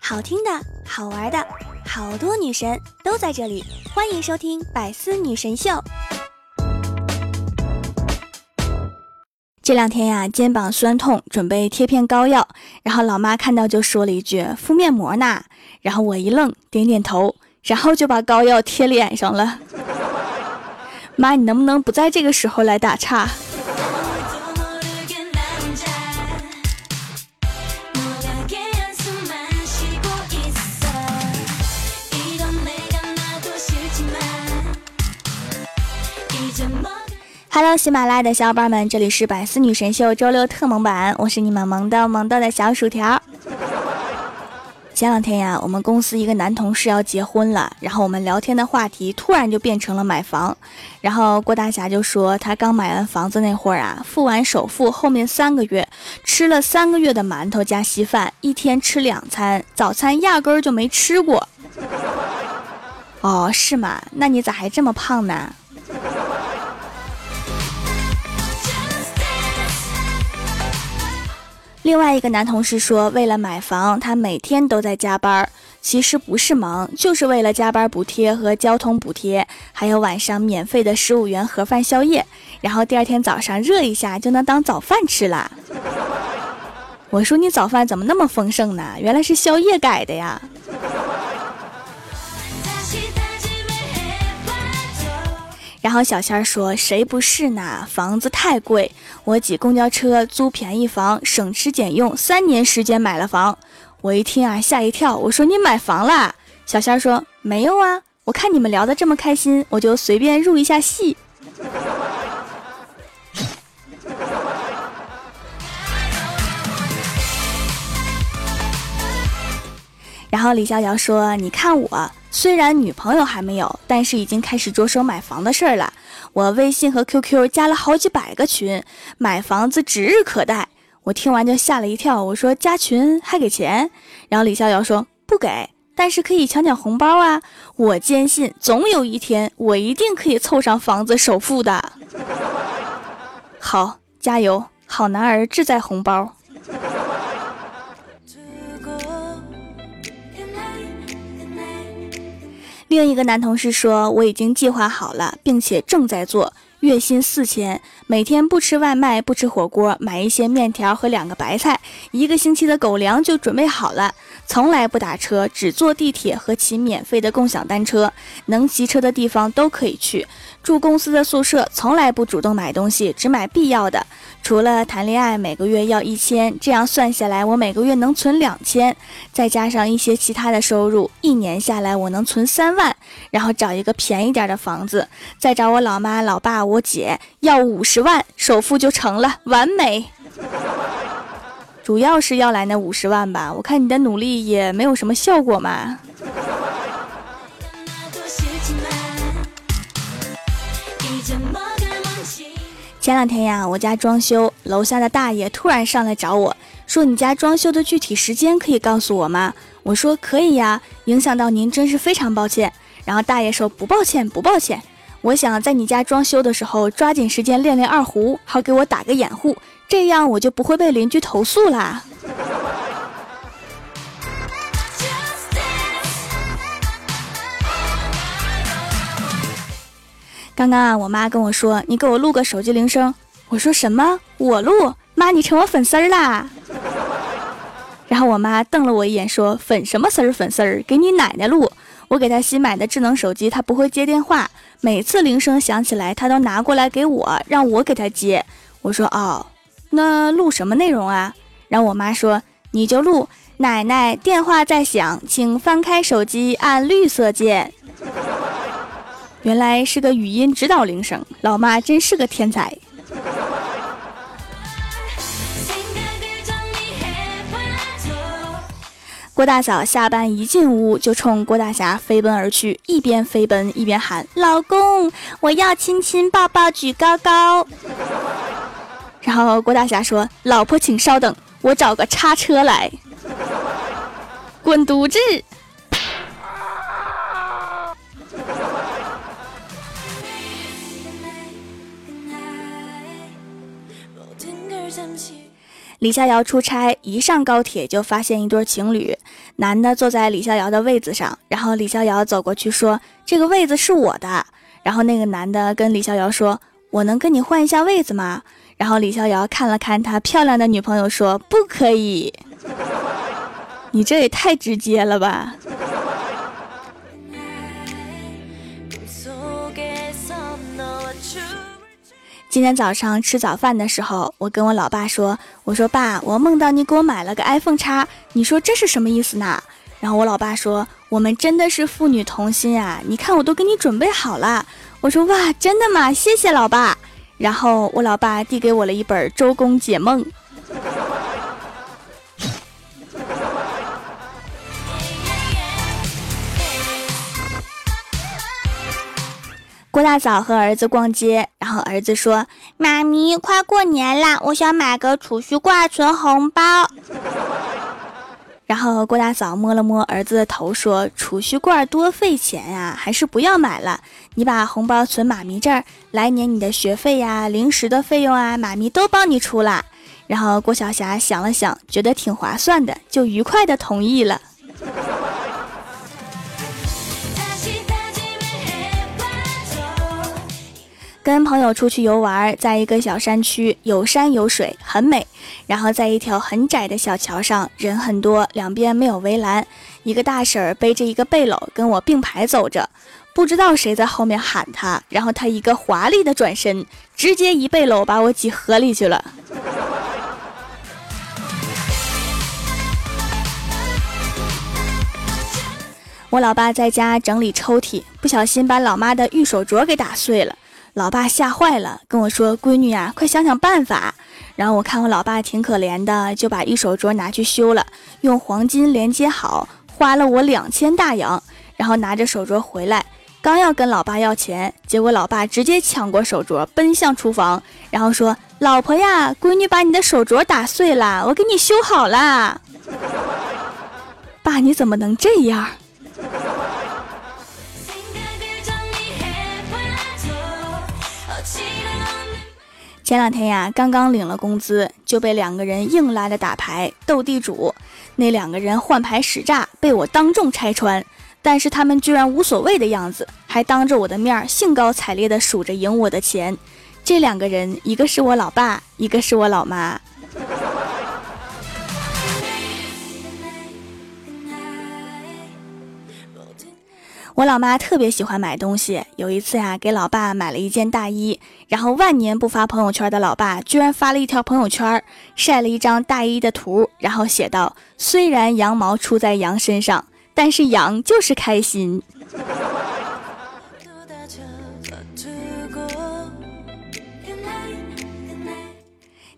好听的，好玩的，好多女神都在这里，欢迎收听《百思女神秀》。这两天呀，肩膀酸痛，准备贴片膏药，然后老妈看到就说了一句：“敷面膜呢。”然后我一愣，点点头，然后就把膏药贴脸上了。妈，你能不能不在这个时候来打岔？Hello，喜马拉雅的小伙伴们，这里是百思女神秀周六特萌版，我是你们萌豆萌豆的小薯条。前两天呀，我们公司一个男同事要结婚了，然后我们聊天的话题突然就变成了买房，然后郭大侠就说他刚买完房子那会儿啊，付完首付后面三个月吃了三个月的馒头加稀饭，一天吃两餐，早餐压根儿就没吃过。哦，是吗？那你咋还这么胖呢？另外一个男同事说，为了买房，他每天都在加班。其实不是忙，就是为了加班补贴和交通补贴，还有晚上免费的十五元盒饭宵夜，然后第二天早上热一下就能当早饭吃了。我说你早饭怎么那么丰盛呢？原来是宵夜改的呀。然后小仙儿说：“谁不是呢？房子太贵，我挤公交车租便宜房，省吃俭用，三年时间买了房。”我一听啊，吓一跳。我说：“你买房啦？”小仙儿说：“没有啊，我看你们聊得这么开心，我就随便入一下戏。”然后李逍遥说：“你看我。”虽然女朋友还没有，但是已经开始着手买房的事儿了。我微信和 QQ 加了好几百个群，买房子指日可待。我听完就吓了一跳，我说加群还给钱？然后李逍遥说不给，但是可以抢抢红包啊！我坚信总有一天我一定可以凑上房子首付的。好，加油！好男儿志在红包。另一个男同事说：“我已经计划好了，并且正在做，月薪四千，每天不吃外卖，不吃火锅，买一些面条和两个白菜，一个星期的狗粮就准备好了。从来不打车，只坐地铁和骑免费的共享单车，能骑车的地方都可以去。住公司的宿舍，从来不主动买东西，只买必要的。”除了谈恋爱，每个月要一千，这样算下来，我每个月能存两千，再加上一些其他的收入，一年下来我能存三万。然后找一个便宜点的房子，再找我老妈、老爸、我姐要五十万，首付就成了，完美。主要是要来那五十万吧，我看你的努力也没有什么效果嘛。前两天呀，我家装修，楼下的大爷突然上来找我说：“你家装修的具体时间可以告诉我吗？”我说：“可以呀，影响到您真是非常抱歉。”然后大爷说：“不抱歉，不抱歉，我想在你家装修的时候抓紧时间练练二胡，好给我打个掩护，这样我就不会被邻居投诉啦。”刚刚啊，我妈跟我说：“你给我录个手机铃声。”我说：“什么？我录？妈，你成我粉丝儿啦！”然后我妈瞪了我一眼，说：“粉什么丝儿？粉丝儿？给你奶奶录！我给她新买的智能手机，她不会接电话，每次铃声响起来，她都拿过来给我，让我给她接。”我说：“哦，那录什么内容啊？”然后我妈说：“你就录奶奶电话在响，请翻开手机，按绿色键。”原来是个语音指导铃声，老妈真是个天才。郭大嫂下班一进屋就冲郭大侠飞奔而去，一边飞奔一边喊：“老公，我要亲亲抱抱举高高。”然后郭大侠说：“老婆，请稍等，我找个叉车来。”滚犊子！李逍遥出差，一上高铁就发现一对情侣，男的坐在李逍遥的位子上，然后李逍遥走过去说：“这个位子是我的。”然后那个男的跟李逍遥说：“我能跟你换一下位子吗？”然后李逍遥看了看他漂亮的女朋友，说：“不可以。”你这也太直接了吧！今天早上吃早饭的时候，我跟我老爸说：“我说爸，我梦到你给我买了个 iPhone 叉，你说这是什么意思呢？”然后我老爸说：“我们真的是父女同心啊！你看我都给你准备好了。”我说：“哇，真的吗？谢谢老爸。”然后我老爸递给我了一本《周公解梦》。郭大嫂和儿子逛街，然后儿子说：“妈咪，快过年啦，我想买个储蓄罐存红包。”然后郭大嫂摸了摸儿子的头，说：“储蓄罐多费钱呀，还是不要买了。你把红包存妈咪这儿，来年你的学费呀、零食的费用啊，妈咪都帮你出了。”然后郭晓霞想了想，觉得挺划算的，就愉快的同意了。跟朋友出去游玩，在一个小山区，有山有水，很美。然后在一条很窄的小桥上，人很多，两边没有围栏。一个大婶儿背着一个背篓，跟我并排走着，不知道谁在后面喊他，然后他一个华丽的转身，直接一背篓把我挤河里去了。我老爸在家整理抽屉，不小心把老妈的玉手镯给打碎了。老爸吓坏了，跟我说：“闺女呀，快想想办法。”然后我看我老爸挺可怜的，就把玉手镯拿去修了，用黄金连接好，花了我两千大洋。然后拿着手镯回来，刚要跟老爸要钱，结果老爸直接抢过手镯，奔向厨房，然后说：“老婆呀，闺女把你的手镯打碎了，我给你修好了。”爸，你怎么能这样？前两天呀，刚刚领了工资，就被两个人硬拉着打牌斗地主。那两个人换牌使诈，被我当众拆穿。但是他们居然无所谓的样子，还当着我的面兴高采烈地数着赢我的钱。这两个人，一个是我老爸，一个是我老妈。我老妈特别喜欢买东西。有一次呀，给老爸买了一件大衣，然后万年不发朋友圈的老爸居然发了一条朋友圈，晒了一张大衣的图，然后写道：“虽然羊毛出在羊身上，但是羊就是开心。”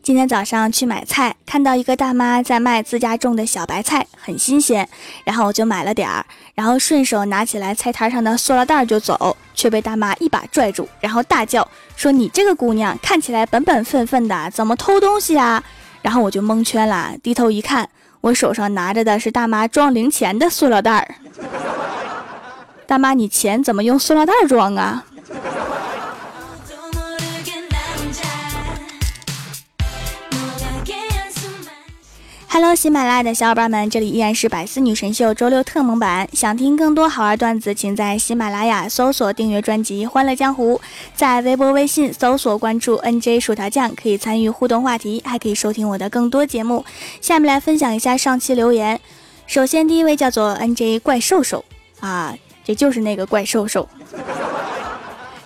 今天早上去买菜，看到一个大妈在卖自家种的小白菜，很新鲜，然后我就买了点儿，然后顺手拿起来菜摊上的塑料袋就走，却被大妈一把拽住，然后大叫说：“你这个姑娘看起来本本分分的，怎么偷东西啊？”然后我就蒙圈了，低头一看，我手上拿着的是大妈装零钱的塑料袋儿。大妈，你钱怎么用塑料袋装啊？Hello，喜马拉雅的小伙伴们，这里依然是百思女神秀周六特蒙版。想听更多好玩段子，请在喜马拉雅搜索订阅专辑《欢乐江湖》，在微博、微信搜索关注 NJ 薯条酱，可以参与互动话题，还可以收听我的更多节目。下面来分享一下上期留言。首先，第一位叫做 NJ 怪兽兽啊，这就是那个怪兽兽。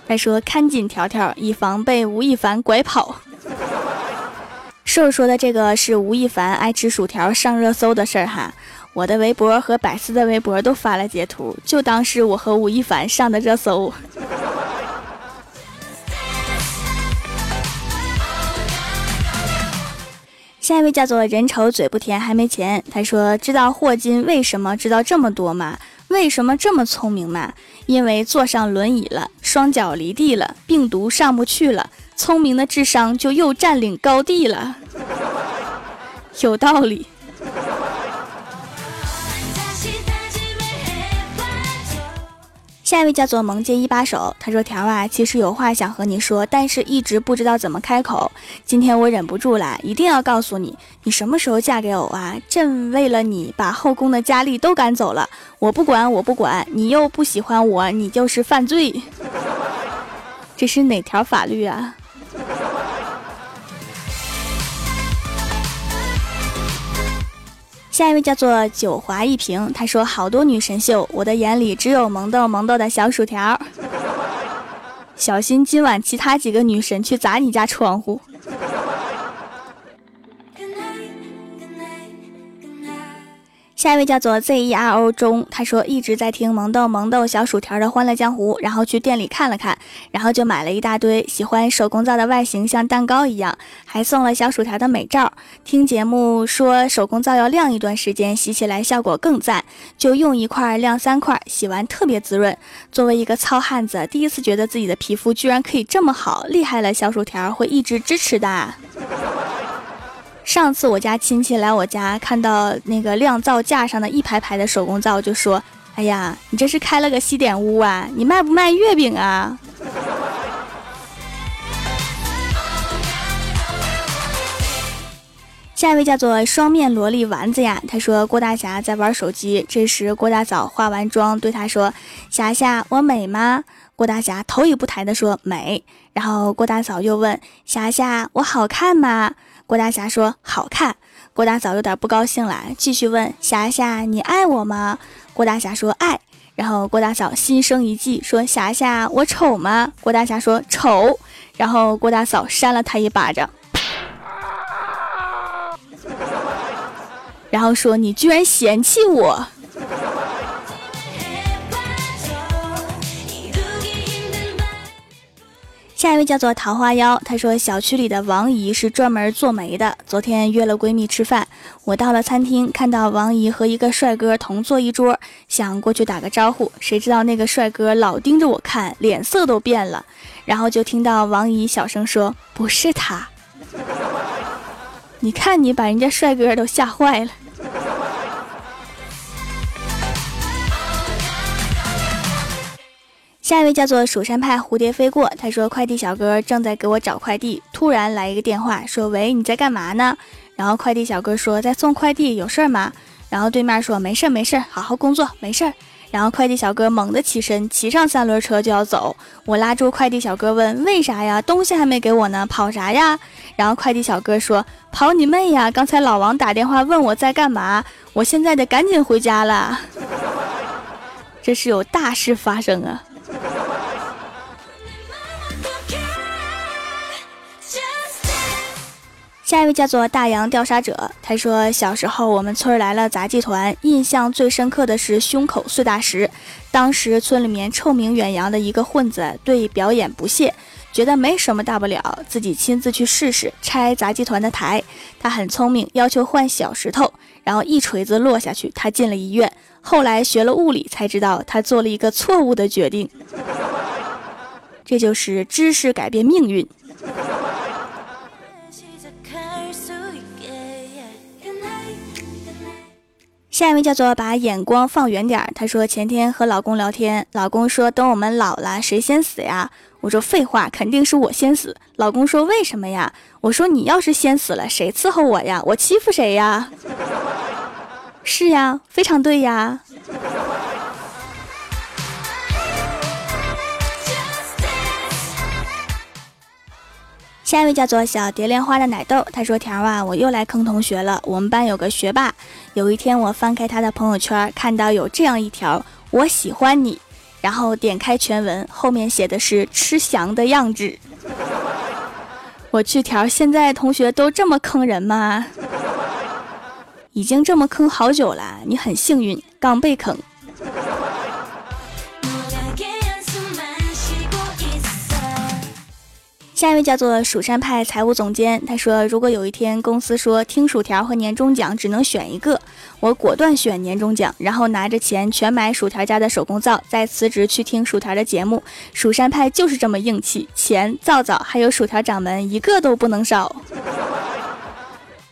他说：“看紧条条，以防被吴亦凡拐跑。”瘦说的这个是吴亦凡爱吃薯条上热搜的事儿哈，我的微博和百思的微博都发了截图，就当是我和吴亦凡上的热搜。下一位叫做人丑嘴不甜还没钱，他说知道霍金为什么知道这么多吗？为什么这么聪明吗？因为坐上轮椅了，双脚离地了，病毒上不去了。聪明的智商就又占领高地了，有道理。下一位叫做萌界一把手，他说：“条啊，其实有话想和你说，但是一直不知道怎么开口。今天我忍不住了，一定要告诉你，你什么时候嫁给我啊？朕为了你把后宫的佳丽都赶走了，我不管，我不管，你又不喜欢我，你就是犯罪。这是哪条法律啊？”下一位叫做九华一平，他说：“好多女神秀，我的眼里只有萌豆萌豆的小薯条。小心今晚其他几个女神去砸你家窗户。”下一位叫做 Z E R O 中，他说一直在听萌豆萌豆小薯条的《欢乐江湖》，然后去店里看了看，然后就买了一大堆。喜欢手工皂的外形像蛋糕一样，还送了小薯条的美照。听节目说手工皂要晾一段时间，洗起来效果更赞，就用一块晾三块，洗完特别滋润。作为一个糙汉子，第一次觉得自己的皮肤居然可以这么好，厉害了！小薯条会一直支持的。上次我家亲戚来我家，看到那个晾皂架上的一排排的手工皂，就说：“哎呀，你这是开了个西点屋啊？你卖不卖月饼啊？”下一位叫做双面萝莉丸子呀，他说郭大侠在玩手机，这时郭大嫂化完妆对他说：“霞霞，我美吗？”郭大侠头也不抬的说：“美。”然后郭大嫂又问：“霞霞，我好看吗？”郭大侠说：“好看。”郭大嫂有点不高兴了，继续问：“霞霞，你爱我吗？”郭大侠说：“爱。”然后郭大嫂心生一计，说：“霞霞，我丑吗？”郭大侠说：“丑。”然后郭大嫂扇了他一巴掌，然后说：“你居然嫌弃我！”下一位叫做桃花妖，她说小区里的王姨是专门做媒的。昨天约了闺蜜吃饭，我到了餐厅，看到王姨和一个帅哥同坐一桌，想过去打个招呼，谁知道那个帅哥老盯着我看，脸色都变了。然后就听到王姨小声说：“不是他。”你看你把人家帅哥都吓坏了。下一位叫做蜀山派蝴蝶飞过，他说快递小哥正在给我找快递，突然来一个电话，说喂，你在干嘛呢？然后快递小哥说在送快递，有事儿吗？然后对面说没事儿没事儿，好好工作，没事儿。然后快递小哥猛地起身，骑上三轮车就要走，我拉住快递小哥问为啥呀？东西还没给我呢，跑啥呀？然后快递小哥说跑你妹呀！刚才老王打电话问我在干嘛，我现在得赶紧回家了，这是有大事发生啊！下一位叫做大洋调查者，他说小时候我们村来了杂技团，印象最深刻的是胸口碎大石。当时村里面臭名远扬的一个混子对表演不屑，觉得没什么大不了，自己亲自去试试拆杂技团的台。他很聪明，要求换小石头，然后一锤子落下去，他进了医院。后来学了物理，才知道他做了一个错误的决定。这就是知识改变命运。下一位叫做把眼光放远点儿。他说前天和老公聊天，老公说等我们老了谁先死呀？我说废话，肯定是我先死。老公说为什么呀？我说你要是先死了，谁伺候我呀？我欺负谁呀？是呀，非常对呀。下一位叫做小蝶莲花的奶豆，他说：“条啊，我又来坑同学了。我们班有个学霸，有一天我翻开他的朋友圈，看到有这样一条：我喜欢你。然后点开全文，后面写的是吃翔的样子。我去条，现在同学都这么坑人吗？已经这么坑好久了，你很幸运，刚被坑。”下一位叫做蜀山派财务总监，他说：“如果有一天公司说听薯条和年终奖只能选一个，我果断选年终奖，然后拿着钱全买薯条家的手工皂，再辞职去听薯条的节目。蜀山派就是这么硬气，钱、皂皂还有薯条掌门一个都不能少，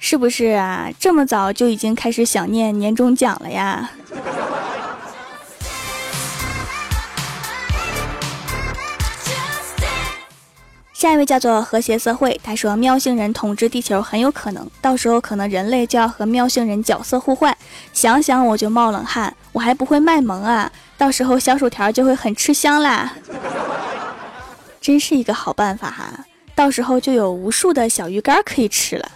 是不是啊？这么早就已经开始想念年终奖了呀？”下一位叫做和谐社会，他说喵星人统治地球很有可能，到时候可能人类就要和喵星人角色互换，想想我就冒冷汗，我还不会卖萌啊，到时候小薯条就会很吃香啦，真是一个好办法哈，到时候就有无数的小鱼干可以吃了。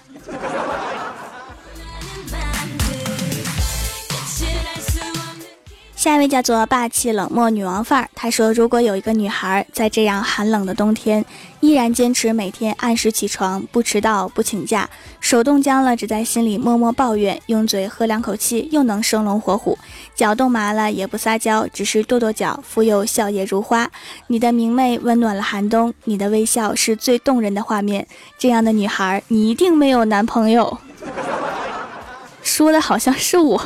下一位叫做霸气冷漠女王范儿，她说：“如果有一个女孩在这样寒冷的冬天，依然坚持每天按时起床，不迟到，不请假，手冻僵了只在心里默默抱怨，用嘴喝两口气又能生龙活虎，脚冻麻了也不撒娇，只是跺跺脚，复又笑靥如花。你的明媚温暖了寒冬，你的微笑是最动人的画面。这样的女孩，你一定没有男朋友。”说的好像是我。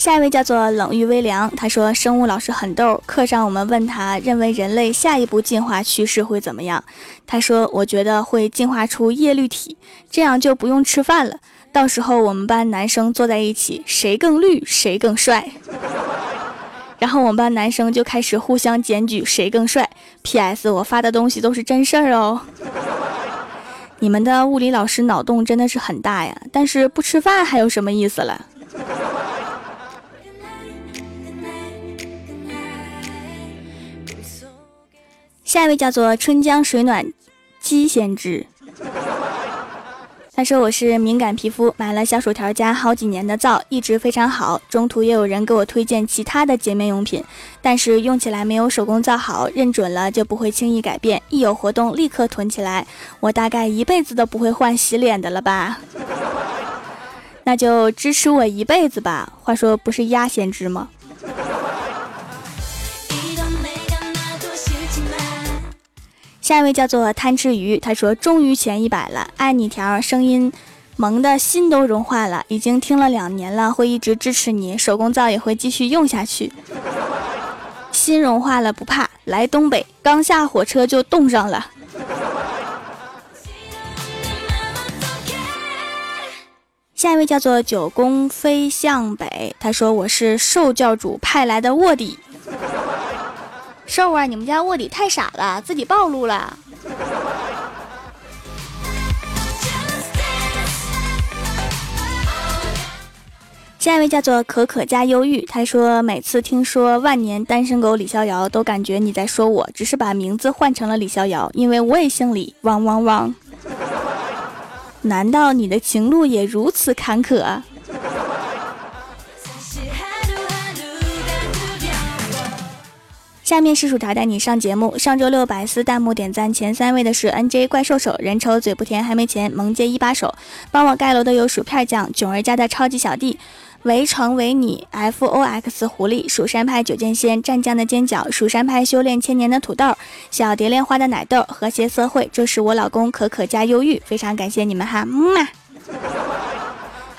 下一位叫做冷遇微凉，他说生物老师很逗，课上我们问他认为人类下一步进化趋势会怎么样，他说我觉得会进化出叶绿体，这样就不用吃饭了，到时候我们班男生坐在一起，谁更绿谁更帅，然后我们班男生就开始互相检举谁更帅。P.S. 我发的东西都是真事儿哦。你们的物理老师脑洞真的是很大呀，但是不吃饭还有什么意思了？下一位叫做春江水暖鸡先知，他说我是敏感皮肤，买了小薯条家好几年的皂，一直非常好。中途也有人给我推荐其他的洁面用品，但是用起来没有手工皂好，认准了就不会轻易改变，一有活动立刻囤起来。我大概一辈子都不会换洗脸的了吧？那就支持我一辈子吧。话说不是鸭先知吗？下一位叫做贪吃鱼，他说终于前一百了，爱你条声音萌的心都融化了，已经听了两年了，会一直支持你，手工皂也会继续用下去，心融化了不怕，来东北刚下火车就冻上了。下一位叫做九宫飞向北，他说我是兽教主派来的卧底。瘦啊！你们家卧底太傻了，自己暴露了。下一位叫做可可加忧郁，他说每次听说万年单身狗李逍遥，都感觉你在说我，只是把名字换成了李逍遥，因为我也姓李。汪汪汪！难道你的情路也如此坎坷？下面是薯条带你上节目。上周六百思弹幕点赞前三位的是 N J 怪兽手、人丑嘴不甜还没钱、萌姐一把手。帮我盖楼的有薯片酱、囧儿家的超级小弟、围城为你、F O X 狐狸、蜀山派九剑仙、战将的尖角、蜀山派修炼千年的土豆、小蝶恋花的奶豆、和谐社会。这是我老公可可加忧郁，非常感谢你们哈，木马。